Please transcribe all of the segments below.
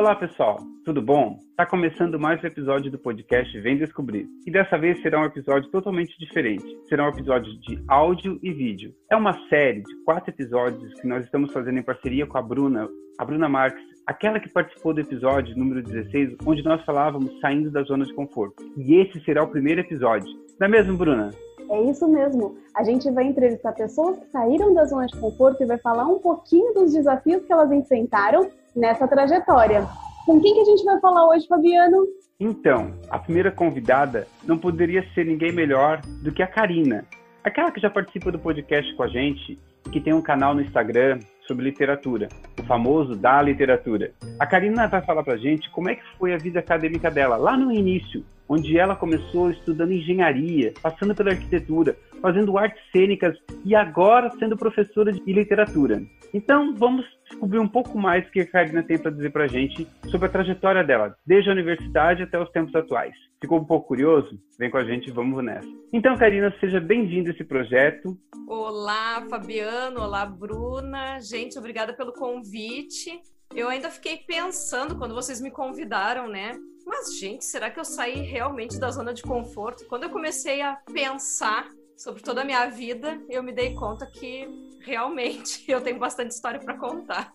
Olá, pessoal. Tudo bom? Está começando mais um episódio do podcast Vem Descobrir. E dessa vez será um episódio totalmente diferente. Será um episódio de áudio e vídeo. É uma série de quatro episódios que nós estamos fazendo em parceria com a Bruna, a Bruna Marques, aquela que participou do episódio número 16, onde nós falávamos saindo da zona de conforto. E esse será o primeiro episódio. Não é mesmo, Bruna? É isso mesmo. A gente vai entrevistar pessoas que saíram da zona de conforto e vai falar um pouquinho dos desafios que elas enfrentaram nessa trajetória. Com quem que a gente vai falar hoje, Fabiano? Então, a primeira convidada não poderia ser ninguém melhor do que a Karina, aquela que já participa do podcast com a gente, que tem um canal no Instagram sobre literatura, o famoso da literatura. A Karina vai falar pra gente como é que foi a vida acadêmica dela lá no início, onde ela começou estudando engenharia, passando pela arquitetura, fazendo artes cênicas e agora sendo professora de literatura. Então, vamos descobrir um pouco mais o que a Karina tem para dizer para a gente sobre a trajetória dela, desde a universidade até os tempos atuais. Ficou um pouco curioso? Vem com a gente, vamos nessa. Então, Karina, seja bem-vinda a esse projeto. Olá, Fabiano. Olá, Bruna. Gente, obrigada pelo convite. Eu ainda fiquei pensando quando vocês me convidaram, né? Mas, gente, será que eu saí realmente da zona de conforto? Quando eu comecei a pensar sobre toda a minha vida, eu me dei conta que realmente eu tenho bastante história para contar.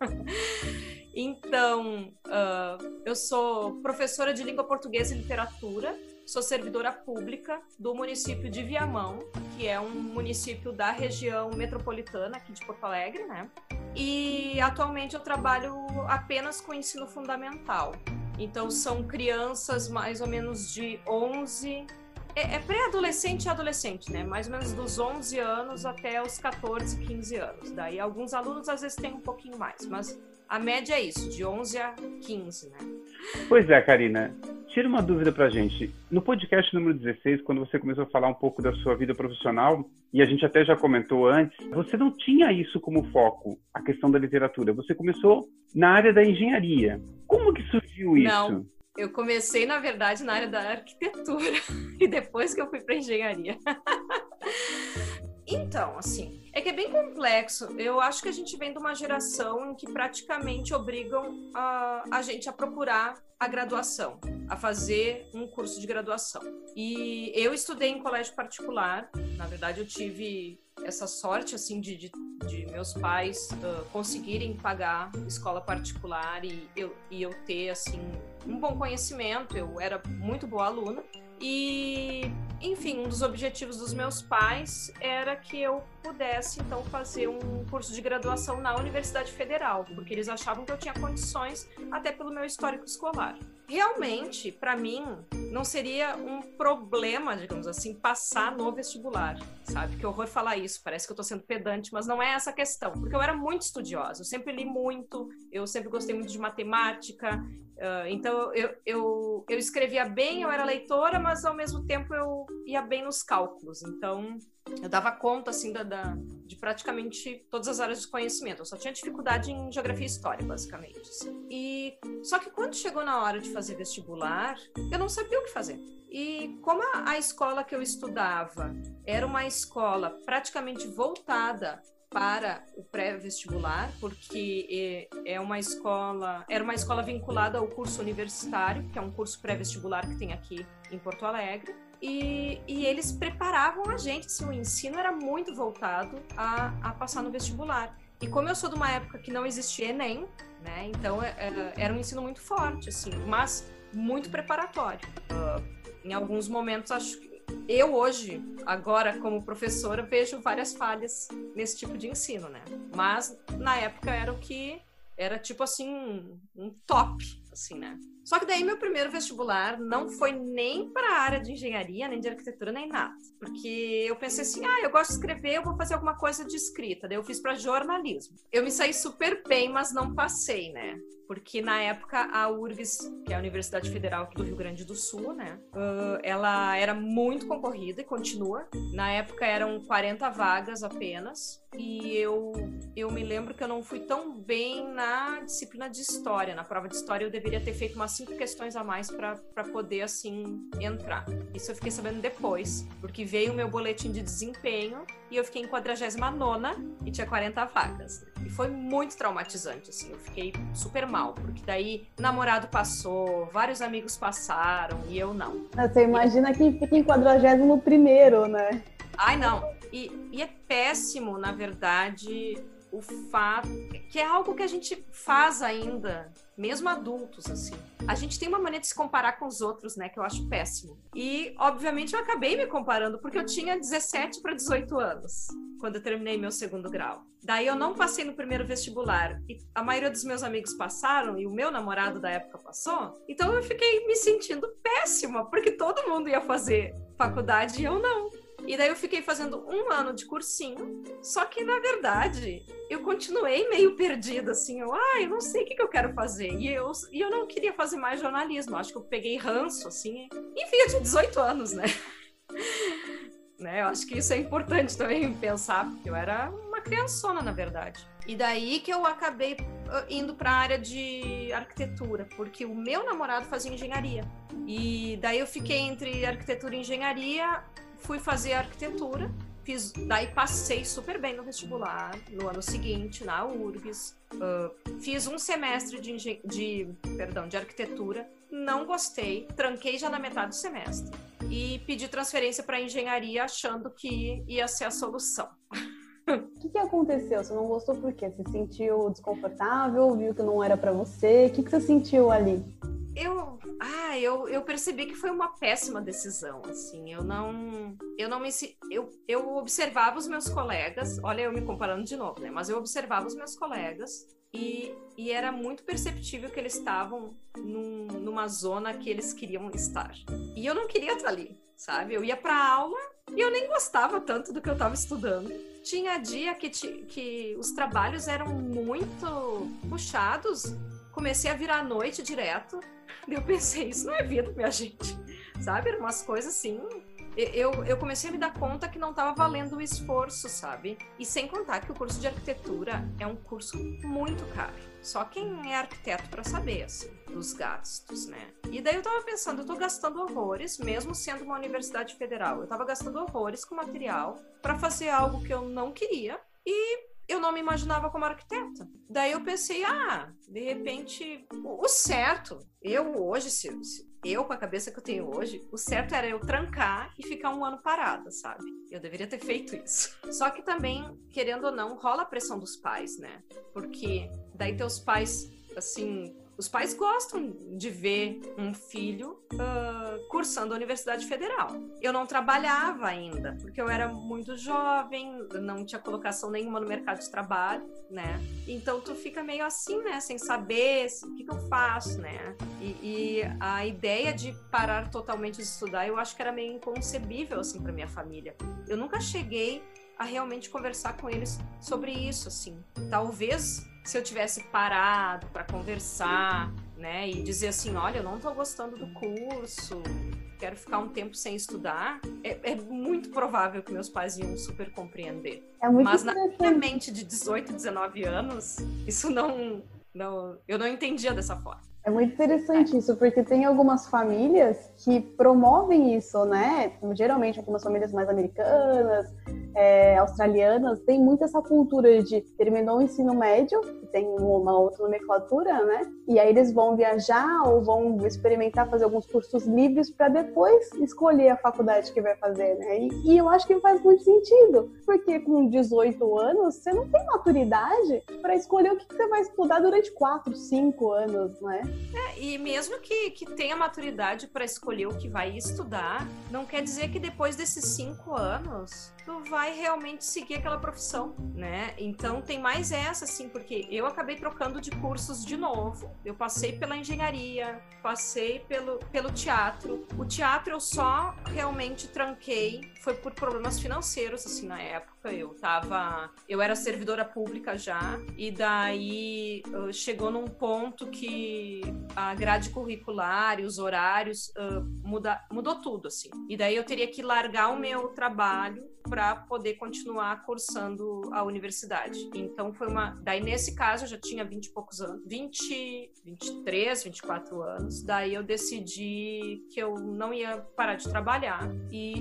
Então, uh, eu sou professora de língua portuguesa e literatura, sou servidora pública do município de Viamão, que é um município da região metropolitana aqui de Porto Alegre, né? E atualmente eu trabalho apenas com ensino fundamental. Então, são crianças mais ou menos de 11 é, é pré-adolescente e adolescente, né? Mais ou menos dos 11 anos até os 14, 15 anos. Daí alguns alunos às vezes têm um pouquinho mais, mas a média é isso, de 11 a 15, né? Pois é, Karina. Tira uma dúvida pra gente. No podcast número 16, quando você começou a falar um pouco da sua vida profissional, e a gente até já comentou antes, você não tinha isso como foco, a questão da literatura. Você começou na área da engenharia. Como que surgiu isso? Eu comecei, na verdade, na área da arquitetura e depois que eu fui para engenharia. então, assim, é que é bem complexo. Eu acho que a gente vem de uma geração em que praticamente obrigam a, a gente a procurar a graduação, a fazer um curso de graduação. E eu estudei em colégio particular. Na verdade, eu tive essa sorte assim de, de, de meus pais uh, conseguirem pagar escola particular e eu, e eu ter assim um bom conhecimento. Eu era muito boa aluna e, enfim, um dos objetivos dos meus pais era que eu pudesse então fazer um curso de graduação na Universidade Federal, porque eles achavam que eu tinha condições até pelo meu histórico escolar. Realmente, para mim, não seria um problema, digamos assim, passar no vestibular, sabe? Que horror falar isso, parece que eu tô sendo pedante, mas não é essa a questão, porque eu era muito estudiosa, eu sempre li muito, eu sempre gostei muito de matemática, Uh, então eu, eu, eu escrevia bem, eu era leitora, mas ao mesmo tempo eu ia bem nos cálculos. Então eu dava conta assim da, da, de praticamente todas as áreas de conhecimento. Eu só tinha dificuldade em geografia e história, basicamente. Assim. E só que quando chegou na hora de fazer vestibular, eu não sabia o que fazer. E como a, a escola que eu estudava era uma escola praticamente voltada para o pré-vestibular, porque é uma escola, era uma escola vinculada ao curso universitário, que é um curso pré-vestibular que tem aqui em Porto Alegre. E, e, eles preparavam a gente, assim, o ensino era muito voltado a, a passar no vestibular. E como eu sou de uma época que não existia Enem, né, então é, é, era um ensino muito forte, assim, mas muito preparatório. Uh, em alguns momentos, acho que eu hoje, agora como professora, vejo várias falhas nesse tipo de ensino, né? Mas na época era o que era tipo assim um top, assim, né? Só que daí meu primeiro vestibular não foi nem para a área de engenharia, nem de arquitetura, nem nada. Porque eu pensei assim, ah, eu gosto de escrever, eu vou fazer alguma coisa de escrita. Daí eu fiz para jornalismo. Eu me saí super bem, mas não passei, né? Porque na época a URGS, que é a Universidade Federal do Rio Grande do Sul, né? Uh, ela era muito concorrida e continua. Na época eram 40 vagas apenas. E eu, eu me lembro que eu não fui tão bem na disciplina de história. Na prova de história eu deveria ter feito umas cinco questões a mais para poder, assim, entrar. Isso eu fiquei sabendo depois, porque veio o meu boletim de desempenho e eu fiquei em 49 e tinha 40 vagas. E foi muito traumatizante, assim, eu fiquei super mal, porque daí namorado passou, vários amigos passaram e eu não. Você imagina que fica em 41 né? Ai, não. E, e é péssimo, na verdade, o fato que é algo que a gente faz ainda, mesmo adultos assim. A gente tem uma maneira de se comparar com os outros, né, que eu acho péssimo. E obviamente eu acabei me comparando porque eu tinha 17 para 18 anos quando eu terminei meu segundo grau. Daí eu não passei no primeiro vestibular e a maioria dos meus amigos passaram e o meu namorado da época passou. Então eu fiquei me sentindo péssima porque todo mundo ia fazer faculdade e eu não. E daí eu fiquei fazendo um ano de cursinho, só que na verdade eu continuei meio perdida, assim, eu, ah, eu não sei o que, que eu quero fazer. E eu, e eu não queria fazer mais jornalismo, acho que eu peguei ranço, assim. Enfim, eu tinha 18 anos, né? né? Eu acho que isso é importante também pensar, porque eu era uma criançona, na verdade. E daí que eu acabei ah, indo para a área de arquitetura, porque o meu namorado fazia engenharia. E daí eu fiquei entre arquitetura e engenharia fui fazer arquitetura, fiz, daí passei super bem no vestibular, no ano seguinte, na URGS. Uh, fiz um semestre de, de, perdão, de arquitetura, não gostei, tranquei já na metade do semestre. E pedi transferência para engenharia achando que ia ser a solução. O que, que, aconteceu? Você não gostou por quê? Você se sentiu desconfortável? Viu que não era para você? O que, que você sentiu ali? Eu, ah, eu, eu percebi que foi uma péssima decisão, assim, eu não, eu não me, eu, eu observava os meus colegas, olha eu me comparando de novo, né, mas eu observava os meus colegas e, e era muito perceptível que eles estavam num, numa zona que eles queriam estar. E eu não queria estar ali, sabe? Eu ia para aula e eu nem gostava tanto do que eu estava estudando. Tinha dia que, que os trabalhos eram muito puxados comecei a virar à noite direto. Eu pensei, isso não é vida, minha gente. Sabe? Umas coisas assim. Eu, eu comecei a me dar conta que não estava valendo o esforço, sabe? E sem contar que o curso de arquitetura é um curso muito caro. Só quem é arquiteto para saber, assim, dos gastos, né? E daí eu tava pensando, eu tô gastando horrores, mesmo sendo uma universidade federal. Eu tava gastando horrores com material para fazer algo que eu não queria. E eu não me imaginava como arquiteta. Daí eu pensei, ah, de repente, o certo, eu hoje, se, eu com a cabeça que eu tenho hoje, o certo era eu trancar e ficar um ano parada, sabe? Eu deveria ter feito isso. Só que também, querendo ou não, rola a pressão dos pais, né? Porque daí teus pais, assim, os pais gostam de ver um filho uh, cursando a Universidade Federal. Eu não trabalhava ainda, porque eu era muito jovem, não tinha colocação nenhuma no mercado de trabalho, né? Então tu fica meio assim, né? Sem saber o que, que eu faço, né? E, e, a ideia de parar totalmente de estudar, eu acho que era meio inconcebível, assim, para minha família. Eu nunca cheguei a realmente conversar com eles sobre isso, assim. Talvez se eu tivesse parado para conversar, né, e dizer assim, olha, eu não estou gostando do curso, quero ficar um tempo sem estudar, é, é, muito provável que meus pais iam super compreender. É Mas na minha mente de 18, 19 anos, isso não, não, eu não entendia dessa forma. É muito interessante isso, porque tem algumas famílias que promovem isso, né? Geralmente algumas famílias mais americanas, é, australianas, tem muito essa cultura de terminou o ensino médio, tem uma outra nomenclatura, né? E aí eles vão viajar ou vão experimentar fazer alguns cursos livres para depois escolher a faculdade que vai fazer, né? E, e, eu acho que faz muito sentido, porque com 18 anos você não tem maturidade para escolher o que, que você vai estudar durante 4, 5 anos, né? É, e mesmo que, que tenha maturidade para escolher o que vai estudar, não quer dizer que depois desses 5 anos tu vai realmente seguir aquela profissão, né? Então tem mais essa, assim, porque eu acabei trocando de cursos de novo. Eu passei pela engenharia, passei pelo, pelo teatro. O teatro eu só realmente tranquei, foi por problemas financeiros, assim, na época. Eu tava. Eu era servidora pública já, e daí chegou num ponto que a grade curricular e os horários uh, muda, mudou tudo, assim. E daí eu teria que largar o meu trabalho para poder continuar cursando a universidade. Então foi uma. Daí nesse caso eu já tinha 20 e poucos anos, 20, 23, 24 anos. Daí eu decidi que eu não ia parar de trabalhar e,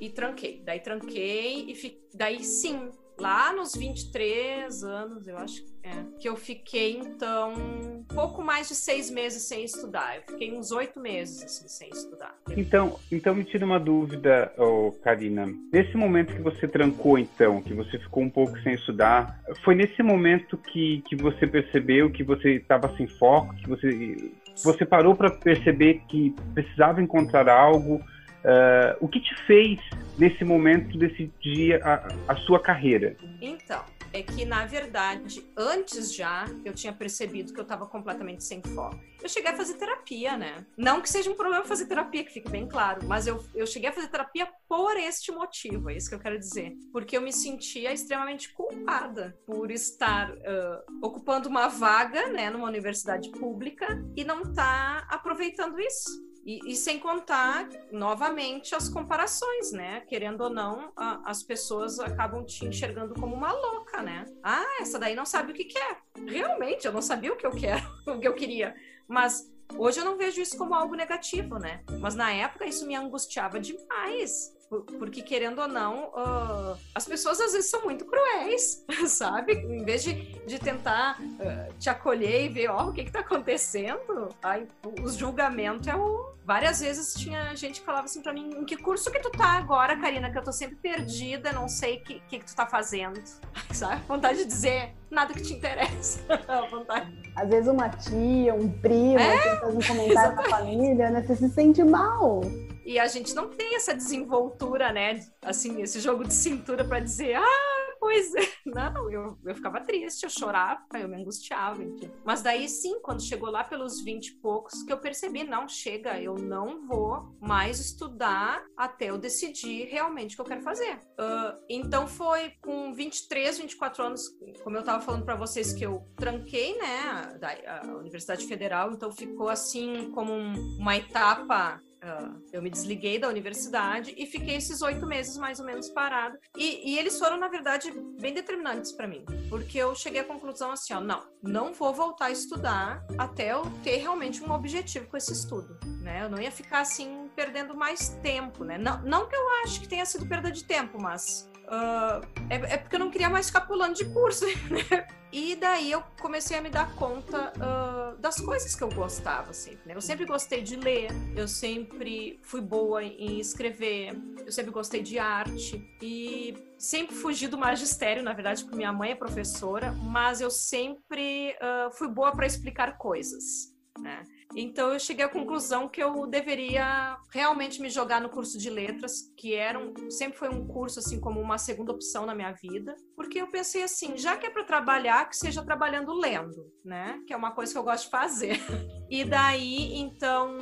e, e tranquei. Daí tranquei e fi, daí sim lá nos 23 anos, eu acho é, que eu fiquei, então, pouco mais de seis meses sem estudar. Eu fiquei uns oito meses, assim, sem estudar. Então, então me tira uma dúvida, oh, Karina. Nesse momento que você trancou, então, que você ficou um pouco sem estudar, foi nesse momento que, que você percebeu que você estava sem foco, que você, você parou para perceber que precisava encontrar algo Uh, o que te fez, nesse momento, decidir a, a sua carreira? Então, é que, na verdade, antes já, eu tinha percebido que eu estava completamente sem foco. Eu cheguei a fazer terapia, né? Não que seja um problema fazer terapia, que fique bem claro, mas eu, eu cheguei a fazer terapia por este motivo, é isso que eu quero dizer. Porque eu me sentia extremamente culpada por estar uh, ocupando uma vaga, né, numa universidade pública e não estar tá aproveitando isso. E, e, sem contar, novamente, as comparações, né? Querendo ou não, a, as pessoas acabam te enxergando como uma louca, né? Ah, essa daí não sabe o que quer. Realmente, eu não sabia o que eu quero, o que eu queria. Mas hoje eu não vejo isso como algo negativo, né? Mas na época isso me angustiava demais. Porque, querendo ou não, uh, as pessoas às vezes são muito cruéis, sabe? Em vez de, de tentar uh, te acolher e ver, ó, oh, o que que tá acontecendo, aí, os julgamentos é o... Várias vezes tinha gente que falava assim pra mim, em que curso que tu tá agora, Karina? Que eu tô sempre perdida, não sei o que, que, que tu tá fazendo. Sabe? Vontade de dizer, nada que te interessa. vontade. Às vezes uma tia, um primo, é? faz um comentário na família, né? Você se sente mal. E a gente não tem essa desenvoltura, né? Assim, esse jogo de cintura para dizer, ah, pois é. Não, eu, eu ficava triste, eu chorava, eu me angustiava, enfim. Mas daí sim, quando chegou lá pelos 20 e poucos, que eu percebi, não, chega, eu não vou mais estudar até eu decidir realmente o que eu quero fazer. Uh, então foi com 23, 24 anos, como eu tava falando para vocês, que eu tranquei, né, a, a Universidade Federal, então ficou assim como um, uma etapa Uh, eu me desliguei da universidade e fiquei esses oito meses mais ou menos parado. E, e eles foram, na verdade, bem determinantes para mim, porque eu cheguei à conclusão assim: ó, não, não vou voltar a estudar até eu ter realmente um objetivo com esse estudo. Né? Eu não ia ficar assim perdendo mais tempo, né? Não, não que eu acho que tenha sido perda de tempo, mas Uh, é, é, porque eu não queria mais ficar pulando de curso, né? E daí eu comecei a me dar conta uh, das coisas que eu gostava sempre, né? Eu sempre gostei de ler, eu sempre fui boa em escrever, eu sempre gostei de arte e sempre fugi do magistério, na verdade, porque minha mãe é professora, mas eu sempre uh, fui boa para explicar coisas, né? Então eu cheguei à conclusão que eu deveria realmente me jogar no curso de letras, que era um, sempre foi um curso assim como uma segunda opção na minha vida, porque eu pensei assim, já que é para trabalhar, que seja trabalhando lendo, né? Que é uma coisa que eu gosto de fazer. E daí, então,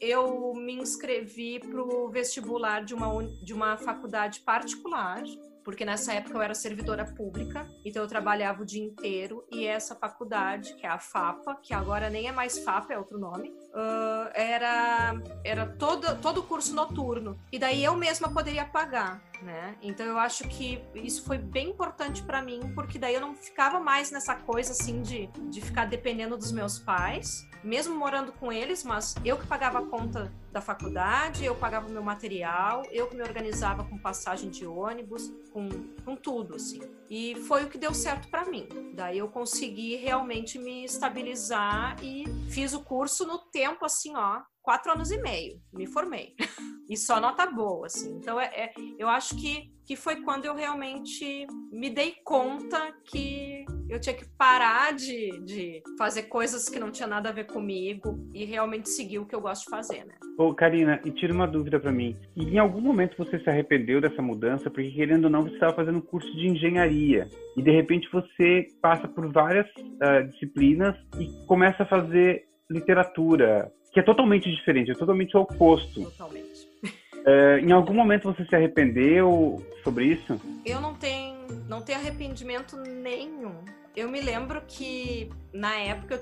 eu me inscrevi para o vestibular de uma, de uma faculdade particular porque nessa época eu era servidora pública, então eu trabalhava o dia inteiro e essa faculdade, que é a FAPA, que agora nem é mais FAPA, é outro nome, uh, era, era todo, todo curso noturno. E daí eu mesma poderia pagar. Né? Então eu acho que isso foi bem importante para mim, porque daí eu não ficava mais nessa coisa assim de, de ficar dependendo dos meus pais, mesmo morando com eles, mas eu que pagava a conta da faculdade, eu pagava o meu material, eu que me organizava com passagem de ônibus, com, com tudo, assim. E foi o que deu certo para mim. Daí eu consegui realmente me estabilizar e fiz o curso no tempo, assim, ó, quatro anos e meio, me formei. e só nota boa, assim. Então, é, é, eu acho que, que foi quando eu realmente me dei conta que eu tinha que parar de, de fazer coisas que não tinha nada a ver comigo e realmente seguir o que eu gosto de fazer, né? Ô, Karina, e tira uma dúvida para mim. E em algum momento você se arrependeu dessa mudança? Porque, querendo ou não, você estava fazendo um curso de engenharia e, de repente, você passa por várias uh, disciplinas e começa a fazer literatura, que é totalmente diferente, é totalmente o oposto. Totalmente. É, em algum momento você se arrependeu sobre isso? Eu não tenho, não tenho arrependimento nenhum. eu me lembro que na época,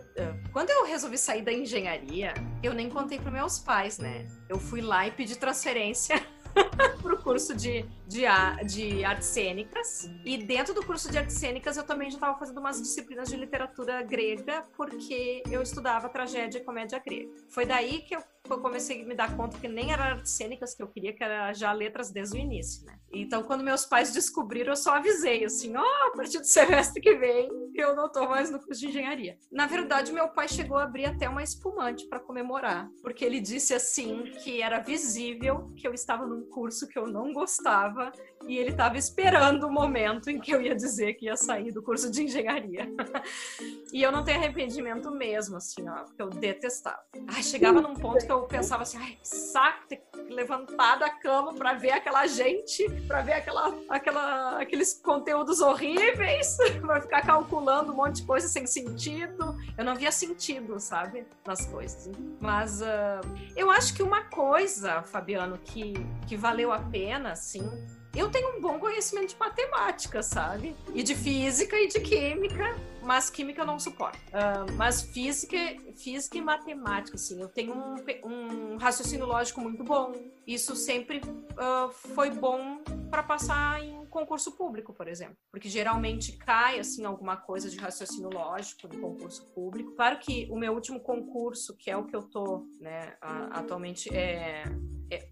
quando eu resolvi sair da engenharia, eu nem contei para meus pais, né? Eu fui lá e pedi transferência para o curso de, de, de artes cênicas. E dentro do curso de artes cênicas eu também já estava fazendo umas disciplinas de literatura grega, porque eu estudava tragédia e comédia grega. Foi daí que eu comecei a me dar conta que nem era artes cênicas que eu queria, que era já letras desde o início, né? Então, quando meus pais descobriram, eu só avisei, assim, ó, oh, a partir do semestre que vem, eu não tô mais no curso de engenharia. Na verdade, meu pai chegou a abrir até uma espumante para comemorar, porque ele disse, assim, que era visível que eu estava num curso que eu não gostava e ele estava esperando o momento em que eu ia dizer que ia sair do curso de engenharia. e eu não tenho arrependimento mesmo, assim, ó, porque eu detestava. Ai, chegava num ponto que eu pensava assim, ai, saco ter que levantar da cama para ver aquela gente, para ver aquela, aquela, aqueles conteúdos horríveis, para ficar calculando um monte de coisa sem sentido. Eu não via sentido, sabe, nas coisas. Mas uh, eu acho que uma coisa, Fabiano, que, que valeu a pena, assim, eu tenho um bom conhecimento de matemática, sabe? E de física e de química, mas química eu não suporto. Uh, mas física, física e matemática, assim, eu tenho um, um raciocínio lógico muito bom. Isso sempre uh, foi bom para passar em concurso público, por exemplo, porque geralmente cai assim alguma coisa de raciocínio lógico no concurso público. Claro que o meu último concurso, que é o que eu tô, né, atualmente é, é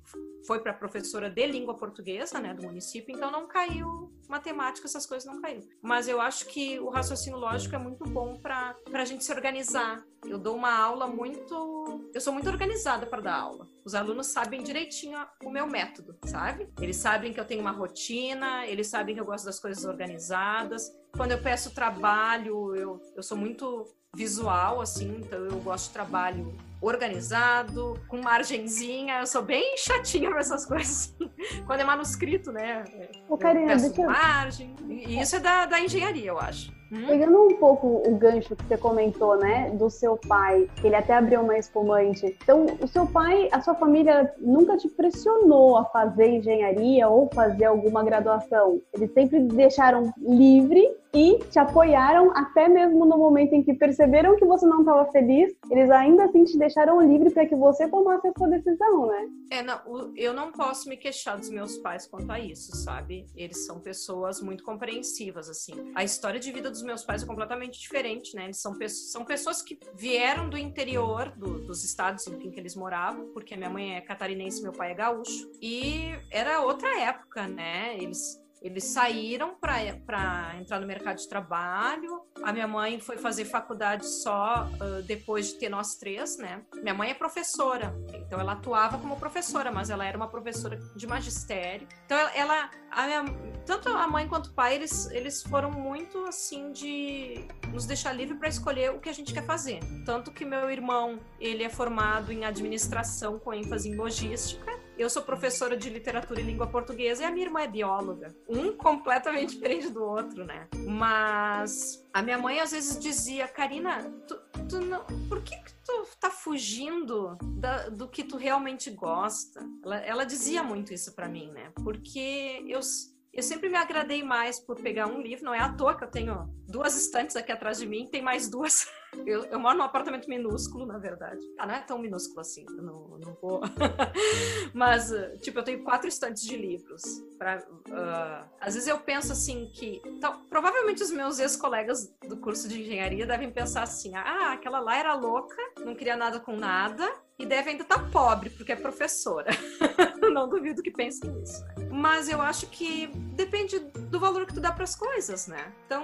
foi para professora de língua portuguesa, né, do município, então não caiu matemática, essas coisas não caíram. Mas eu acho que o raciocínio lógico é muito bom para a gente se organizar. Eu dou uma aula muito. Eu sou muito organizada para dar aula. Os alunos sabem direitinho o meu método, sabe? Eles sabem que eu tenho uma rotina, eles sabem que eu gosto das coisas organizadas. Quando eu peço trabalho, eu, eu sou muito visual, assim, então eu gosto de trabalho organizado, com margenzinha. Eu sou bem chatinha com essas coisas. Quando é manuscrito, né? Ô, Karina, eu margem. E isso é da, da engenharia, eu acho. Hum? Pegando um pouco o gancho que você comentou, né, do seu pai, que ele até abriu uma espumante. Então, o seu pai, a sua família nunca te pressionou a fazer engenharia ou fazer alguma graduação. Eles sempre deixaram livre e te apoiaram até mesmo no momento em que perceberam que você não estava feliz, eles ainda assim te deixaram livre para que você tomasse a sua decisão, né? É, não, eu não posso me queixar dos meus pais quanto a isso, sabe? Eles são pessoas muito compreensivas, assim. A história de vida dos meus pais é completamente diferente, né? Eles são, são pessoas que vieram do interior do, dos estados em que eles moravam, porque minha mãe é catarinense meu pai é gaúcho. E era outra época, né? Eles eles saíram para entrar no mercado de trabalho. A minha mãe foi fazer faculdade só uh, depois de ter nós três, né? Minha mãe é professora, então ela atuava como professora, mas ela era uma professora de magistério. Então ela, a minha, tanto a mãe quanto o pai, eles, eles foram muito assim de nos deixar livre para escolher o que a gente quer fazer. Tanto que meu irmão, ele é formado em administração com ênfase em logística eu sou professora de literatura e língua portuguesa e a minha irmã é bióloga. Um completamente diferente do outro, né? Mas a minha mãe às vezes dizia, Karina, tu, tu não, por que, que tu tá fugindo da, do que tu realmente gosta? Ela, ela dizia muito isso para mim, né? Porque eu eu sempre me agradei mais por pegar um livro, não é à toa que eu tenho duas estantes aqui atrás de mim, tem mais duas. Eu, eu moro num apartamento minúsculo, na verdade. Ah, não é tão minúsculo assim, eu não, não vou. Mas, tipo, eu tenho quatro estantes de livros. Pra, uh, às vezes eu penso assim que. Então, provavelmente os meus ex-colegas do curso de engenharia devem pensar assim: ah, aquela lá era louca, não queria nada com nada, e deve ainda estar tá pobre, porque é professora. não duvido que pensem nisso. Mas eu acho que depende do valor que tu dá para as coisas, né? Então,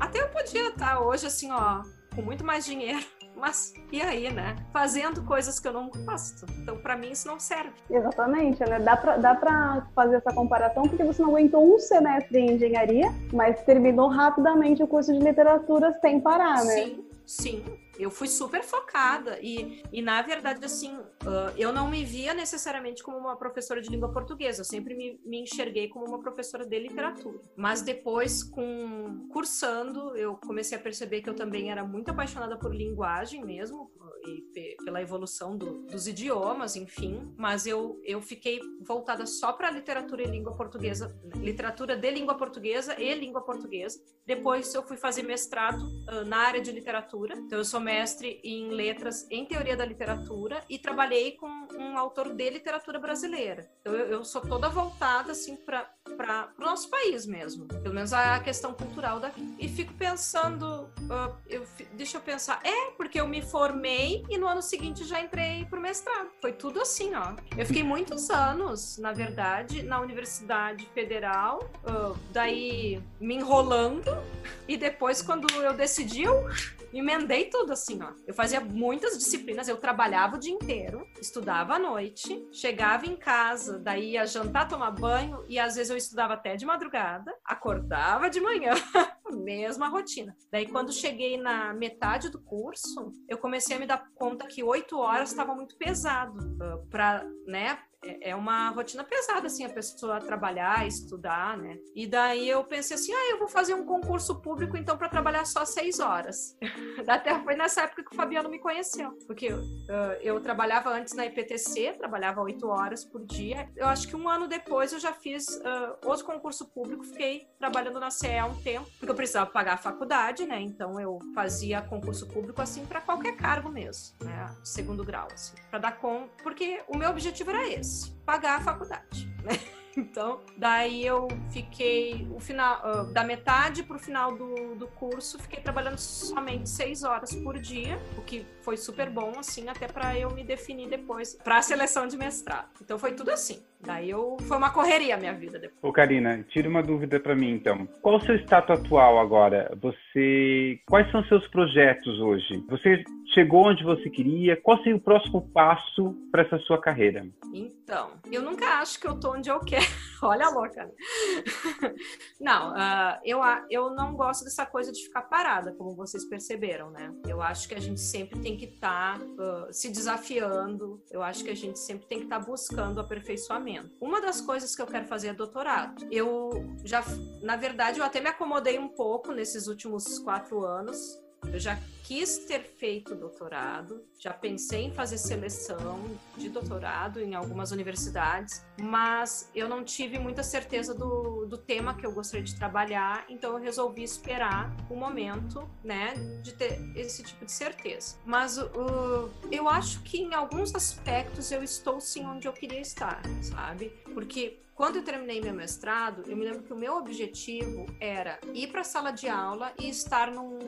até eu podia estar tá hoje assim, ó, com muito mais dinheiro. Mas e aí, né? Fazendo coisas que eu não gosto. Então, para mim, isso não serve. Exatamente, né? Dá pra, dá pra fazer essa comparação porque você não aguentou um semestre em engenharia, mas terminou rapidamente o curso de literatura sem parar, né? Sim, sim. Eu fui super focada e, e na verdade, assim, uh, eu não me via necessariamente como uma professora de língua portuguesa, eu sempre me, me enxerguei como uma professora de literatura. Mas depois, com cursando, eu comecei a perceber que eu também era muito apaixonada por linguagem mesmo, e pela evolução do, dos idiomas, enfim, mas eu, eu fiquei voltada só para literatura e língua portuguesa, literatura de língua portuguesa e língua portuguesa. Depois eu fui fazer mestrado uh, na área de literatura, então eu sou mestre em letras em teoria da literatura e trabalhei com um autor de literatura brasileira. Então eu, eu sou toda voltada assim para para o nosso país mesmo, pelo menos a questão cultural daqui. E fico pensando, uh, eu, deixa eu pensar, é porque eu me formei e no ano seguinte já entrei pro mestrado. Foi tudo assim, ó. Eu fiquei muitos anos, na verdade, na Universidade Federal, uh, daí me enrolando, e depois, quando eu decidi, eu emendei tudo assim, ó. Eu fazia muitas disciplinas, eu trabalhava o dia inteiro, estudava à noite, chegava em casa, daí ia jantar, tomar banho, e às vezes eu estudava até de madrugada, acordava de manhã. mesma rotina. Daí, quando cheguei na metade do curso, eu comecei a me dar conta que oito horas estava muito pesado uh, para, né, é, é uma rotina pesada, assim, a pessoa trabalhar, estudar, né? E daí eu pensei assim, ah, eu vou fazer um concurso público, então, para trabalhar só seis horas. Até foi nessa época que o Fabiano me conheceu, porque uh, eu trabalhava antes na IPTC, trabalhava oito horas por dia. Eu acho que um ano depois eu já fiz uh, outro concurso público, fiquei trabalhando na CE há um tempo, porque eu precisava pagar a faculdade, né? Então eu fazia concurso público, assim, para qualquer cargo mesmo, né? Segundo grau, assim, para dar com... Porque o meu objetivo era esse pagar a faculdade, né? Então, daí eu fiquei o final uh, da metade para o final do, do curso, fiquei trabalhando somente seis horas por dia, o que foi super bom, assim, até para eu me definir depois para a seleção de mestrado. Então foi tudo assim. Daí eu foi uma correria a minha vida depois. Ô Karina, tira uma dúvida para mim então. Qual o seu status atual agora? Você quais são seus projetos hoje? Você chegou onde você queria? Qual seria o próximo passo para essa sua carreira? Então, eu nunca acho que eu tô onde eu quero. Olha a louca. Né? não, uh, eu, eu não gosto dessa coisa de ficar parada, como vocês perceberam, né? Eu acho que a gente sempre tem que estar tá, uh, se desafiando. Eu acho que a gente sempre tem que estar tá buscando aperfeiçoamento. Uma das coisas que eu quero fazer é doutorado. Eu já, na verdade, eu até me acomodei um pouco nesses últimos quatro anos eu já quis ter feito doutorado, já pensei em fazer seleção de doutorado em algumas universidades, mas eu não tive muita certeza do, do tema que eu gostaria de trabalhar, então eu resolvi esperar o momento, né, de ter esse tipo de certeza. Mas uh, eu acho que em alguns aspectos eu estou sim onde eu queria estar, sabe? Porque quando eu terminei meu mestrado, eu me lembro que o meu objetivo era ir para a sala de aula e estar num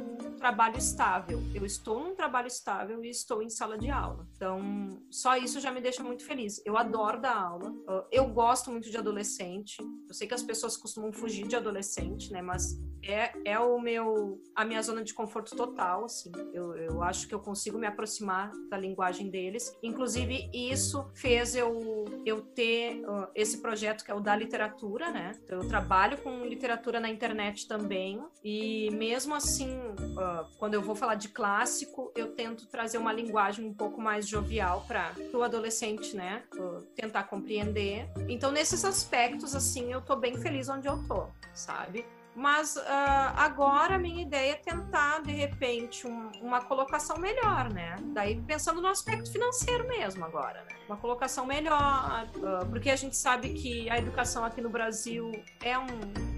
trabalho estável. Eu estou num trabalho estável e estou em sala de aula. Então, só isso já me deixa muito feliz. Eu adoro dar aula. Eu gosto muito de adolescente. Eu sei que as pessoas costumam fugir de adolescente, né? Mas é, é o meu a minha zona de conforto total, assim. Eu, eu acho que eu consigo me aproximar da linguagem deles. Inclusive, isso fez eu, eu ter uh, esse projeto que é o da literatura, né? Então, eu trabalho com literatura na internet também e mesmo assim, uh, quando eu vou falar de clássico, eu tento trazer uma linguagem um pouco mais jovial para o adolescente, né? Uh, tentar compreender. Então, nesses aspectos, assim, eu tô bem feliz onde eu tô, sabe? Mas uh, agora a minha ideia é tentar, de repente, um, uma colocação melhor, né? Daí pensando no aspecto financeiro mesmo agora, né? Uma colocação melhor, uh, porque a gente sabe que a educação aqui no Brasil é, um,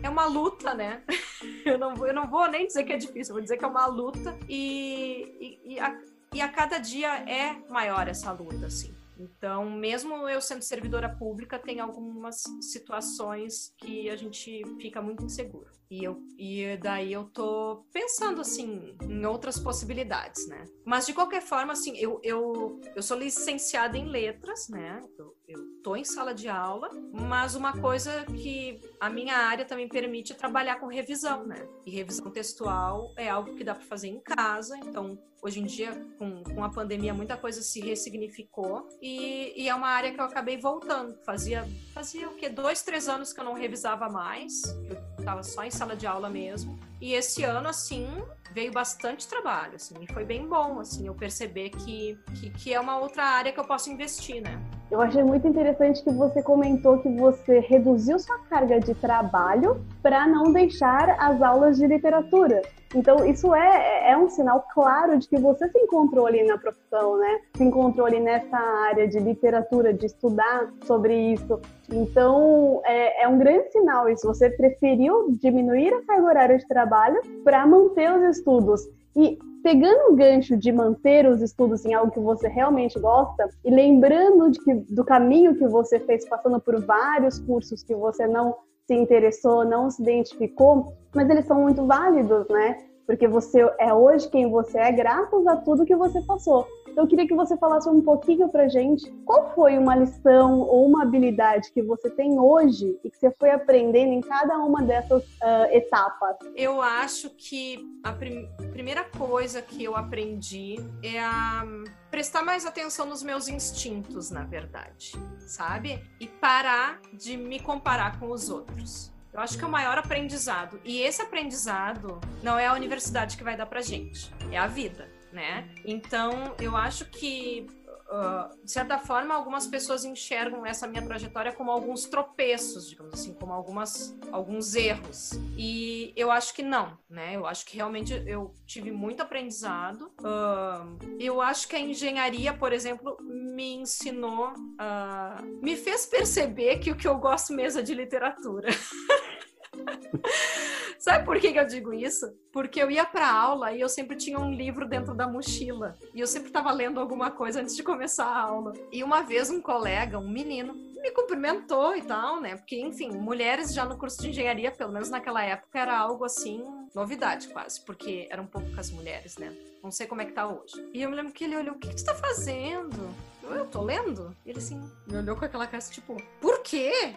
é uma luta, né? eu, não, eu não vou nem dizer que é difícil, vou dizer que é uma luta e, e, e, a, e a cada dia é maior essa luta, assim. Então, mesmo eu sendo servidora pública, tem algumas situações que a gente fica muito inseguro. E, eu, e daí eu tô pensando, assim, em outras possibilidades, né? Mas, de qualquer forma, assim, eu, eu, eu sou licenciada em letras, né? Eu, eu tô em sala de aula, mas uma coisa que a minha área também permite é trabalhar com revisão, né? E revisão textual é algo que dá para fazer em casa, então hoje em dia, com, com a pandemia, muita coisa se ressignificou e, e, é uma área que eu acabei voltando. Fazia, fazia o quê? Dois, três anos que eu não revisava mais, eu estava só em sala de aula mesmo. E esse ano, assim, veio bastante trabalho, assim, e foi bem bom, assim, eu perceber que, que, que é uma outra área que eu posso investir, né? Eu achei muito interessante que você comentou que você reduziu sua carga de trabalho para não deixar as aulas de literatura. Então, isso é, é um sinal claro de que você se encontrou ali na profissão, né? Se encontrou ali nessa área de literatura, de estudar sobre isso. Então, é, é um grande sinal isso. Você preferiu diminuir a carga horária de trabalho para manter os estudos. E pegando o gancho de manter os estudos em algo que você realmente gosta e lembrando que, do caminho que você fez passando por vários cursos que você não se interessou, não se identificou, mas eles são muito válidos, né? Porque você é hoje quem você é graças a tudo que você passou. Então, eu queria que você falasse um pouquinho pra gente qual foi uma lição ou uma habilidade que você tem hoje e que você foi aprendendo em cada uma dessas uh, etapas. Eu acho que a prim primeira coisa que eu aprendi é a prestar mais atenção nos meus instintos, na verdade, sabe? E parar de me comparar com os outros. Eu acho que é o maior aprendizado. E esse aprendizado não é a universidade que vai dar pra gente, é a vida né? Então, eu acho que Uh, de certa forma, algumas pessoas enxergam essa minha trajetória como alguns tropeços, digamos assim, como algumas, alguns erros. E eu acho que não, né? Eu acho que realmente eu tive muito aprendizado. Uh, eu acho que a engenharia, por exemplo, me ensinou, uh, me fez perceber que o que eu gosto mesmo é de literatura. Sabe por que, que eu digo isso? Porque eu ia para aula e eu sempre tinha um livro dentro da mochila. E eu sempre estava lendo alguma coisa antes de começar a aula. E uma vez um colega, um menino, me cumprimentou e tal, né? Porque, enfim, mulheres já no curso de engenharia, pelo menos naquela época, era algo assim, novidade quase, porque eram poucas mulheres, né? Não sei como é que tá hoje. E eu me lembro que ele olhou: o que, que tu tá fazendo? Eu, eu tô lendo? Ele assim, me olhou com aquela cara tipo, por quê?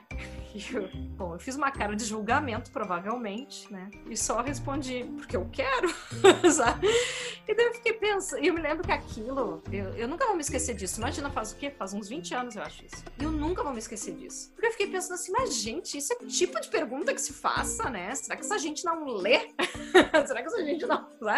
Eu, bom, eu fiz uma cara de julgamento, provavelmente, né? E só respondi, porque eu quero, sabe? E daí eu fiquei pensando, e eu me lembro que aquilo, eu, eu nunca vou me esquecer disso. Imagina, faz o quê? Faz uns 20 anos, eu acho isso. E eu nunca vou me esquecer disso. Porque eu fiquei pensando assim, mas gente, isso é tipo de pergunta que se faça, né? Será que essa gente não lê? Será que essa gente não lê?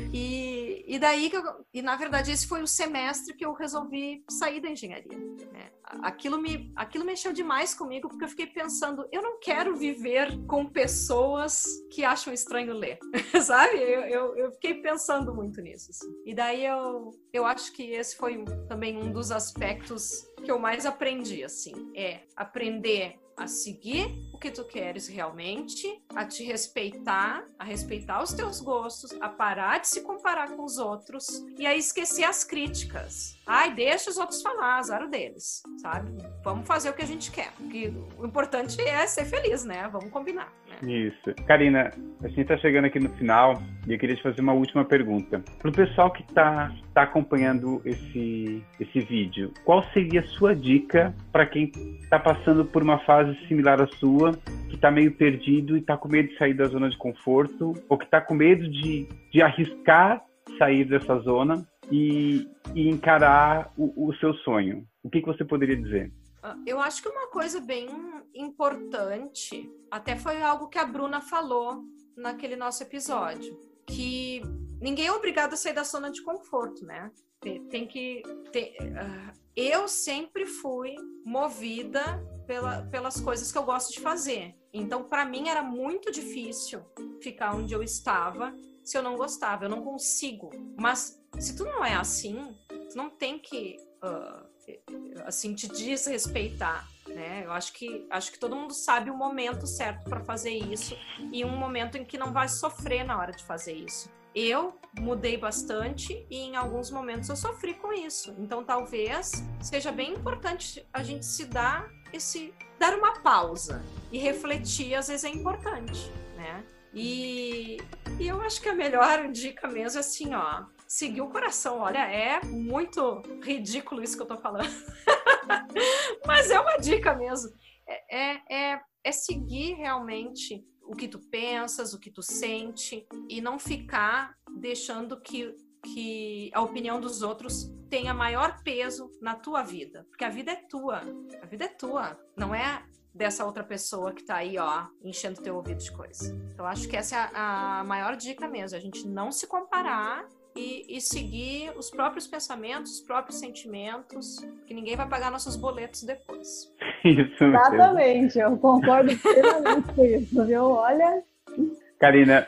E, e daí que eu, e na verdade esse foi o semestre que eu resolvi sair da engenharia. Né? Aquilo me, aquilo mexeu demais comigo porque eu fiquei pensando, eu não quero viver com pessoas que acham estranho ler, sabe? Eu, eu, eu, fiquei pensando muito nisso. Assim. E daí eu, eu acho que esse foi também um dos aspectos que eu mais aprendi, assim, é aprender a seguir o que tu queres realmente, a te respeitar, a respeitar os teus gostos, a parar de se comparar com os outros e a esquecer as críticas. Ai, deixa os outros falar, azar deles, sabe? Vamos fazer o que a gente quer. Porque o importante é ser feliz, né? Vamos combinar. Isso. Karina, a gente está chegando aqui no final e eu queria te fazer uma última pergunta. Para o pessoal que está tá acompanhando esse, esse vídeo, qual seria a sua dica para quem está passando por uma fase similar à sua, que está meio perdido e está com medo de sair da zona de conforto, ou que está com medo de, de arriscar sair dessa zona e, e encarar o, o, seu sonho? O que, que você poderia dizer? Ah, eu acho que uma coisa bem importante, até foi algo que a Bruna falou naquele nosso episódio, que ninguém é obrigado a sair da zona de conforto, né? Tem que. Uh, eu sempre fui movida pela, pelas coisas que eu gosto de fazer. Então, para mim, era muito difícil ficar onde eu estava se eu não gostava. Eu não consigo. Mas se tu não é assim, tu não tem que uh, assim te desrespeitar. Né? Eu acho que acho que todo mundo sabe o momento certo para fazer isso e um momento em que não vai sofrer na hora de fazer isso. Eu mudei bastante e em alguns momentos eu sofri com isso. Então talvez seja bem importante a gente se dar esse dar uma pausa e refletir às vezes é importante, né? E, e eu acho que a melhor dica mesmo é assim, ó, seguir o coração. Olha, é muito ridículo isso que eu tô falando. Mas é uma dica mesmo. É, é, é, seguir realmente o que tu pensas, o que tu sente e não ficar deixando que, que a opinião dos outros tenha maior peso na tua vida, porque a vida é tua, a vida é tua, não é dessa outra pessoa que tá aí, ó, enchendo teu ouvido de coisa. Então, acho que essa é a maior dica mesmo, a gente não se comparar e, e, seguir os próprios pensamentos, os próprios sentimentos, que ninguém vai pagar nossos boletos depois. Isso Exatamente, eu concordo plenamente com isso, viu? Olha. Karina,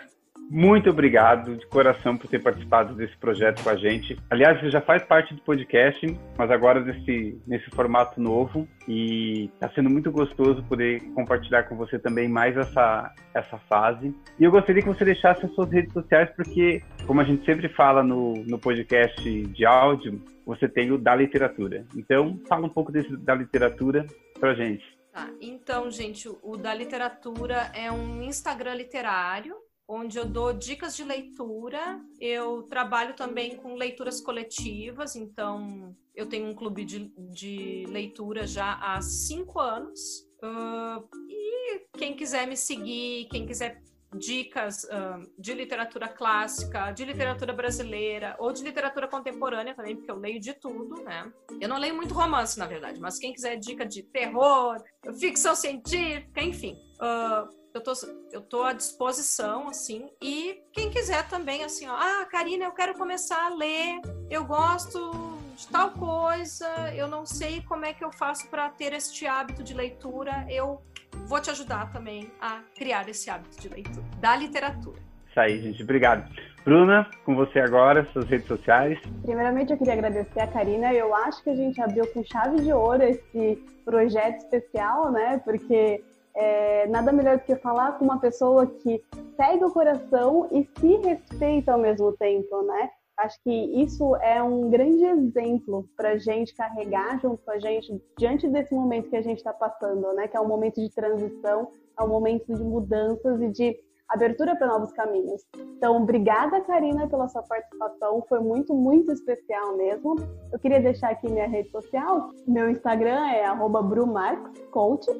muito obrigado de coração por ter participado desse projeto com a gente. Aliás, você já faz parte do podcast, mas agora nesse, nesse formato novo. E está sendo muito gostoso poder compartilhar com você também mais essa, essa fase. E eu gostaria que você deixasse as suas redes sociais, porque, como a gente sempre fala no, no podcast de áudio, você tem o da literatura. Então, fala um pouco desse da literatura para gente. Tá, então, gente, o da literatura é um Instagram literário onde eu dou dicas de leitura. Eu trabalho também com leituras coletivas, então eu tenho um clube de, de leitura já há cinco anos. Uh, e quem quiser me seguir, quem quiser dicas uh, de literatura clássica, de literatura brasileira ou de literatura contemporânea também, porque eu leio de tudo, né? Eu não leio muito romance, na verdade, mas quem quiser dica de terror, ficção científica, enfim. Uh, eu tô, eu tô à disposição, assim. E quem quiser também, assim, ó, ah, Karina, eu quero começar a ler, eu gosto de tal coisa, eu não sei como é que eu faço para ter este hábito de leitura, eu vou te ajudar também a criar esse hábito de leitura, da literatura. Isso aí, gente. Obrigado. Bruna, com você agora, suas redes sociais. Primeiramente, eu queria agradecer a Karina. Eu acho que a gente abriu com chave de ouro esse projeto especial, né? Porque é, nada melhor do que falar com uma pessoa que segue o coração e se respeita ao mesmo tempo, né? Acho que isso é um grande exemplo para a gente carregar junto com a gente diante desse momento que a gente está passando, né? Que é um momento de transição, é um momento de mudanças e de abertura para novos caminhos. Então, obrigada, Karina, pela sua participação. Foi muito, muito especial mesmo. Eu queria deixar aqui minha rede social. Meu Instagram é brumarcoscoach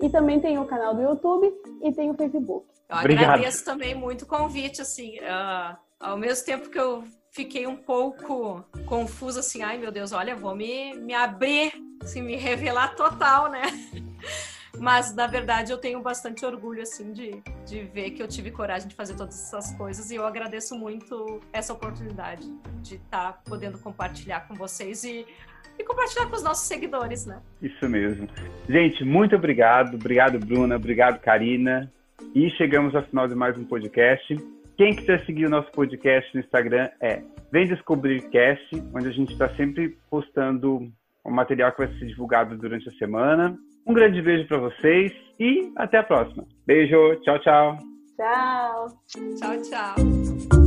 e também tem o canal do YouTube e tem o Facebook. Eu Obrigado. agradeço também muito o convite, assim, uh, ao mesmo tempo que eu fiquei um pouco confusa, assim, ai meu Deus, olha, vou me, me abrir, assim, me revelar total, né? Mas, na verdade, eu tenho bastante orgulho, assim, de, de ver que eu tive coragem de fazer todas essas coisas e eu agradeço muito essa oportunidade de estar tá podendo compartilhar com vocês e e compartilhar com os nossos seguidores, né? Isso mesmo. Gente, muito obrigado. Obrigado, Bruna. Obrigado, Karina. E chegamos ao final de mais um podcast. Quem quiser seguir o nosso podcast no Instagram é Vem Descobrir Cast, onde a gente está sempre postando o material que vai ser divulgado durante a semana. Um grande beijo para vocês e até a próxima. Beijo, tchau, tchau. Tchau. Tchau, tchau.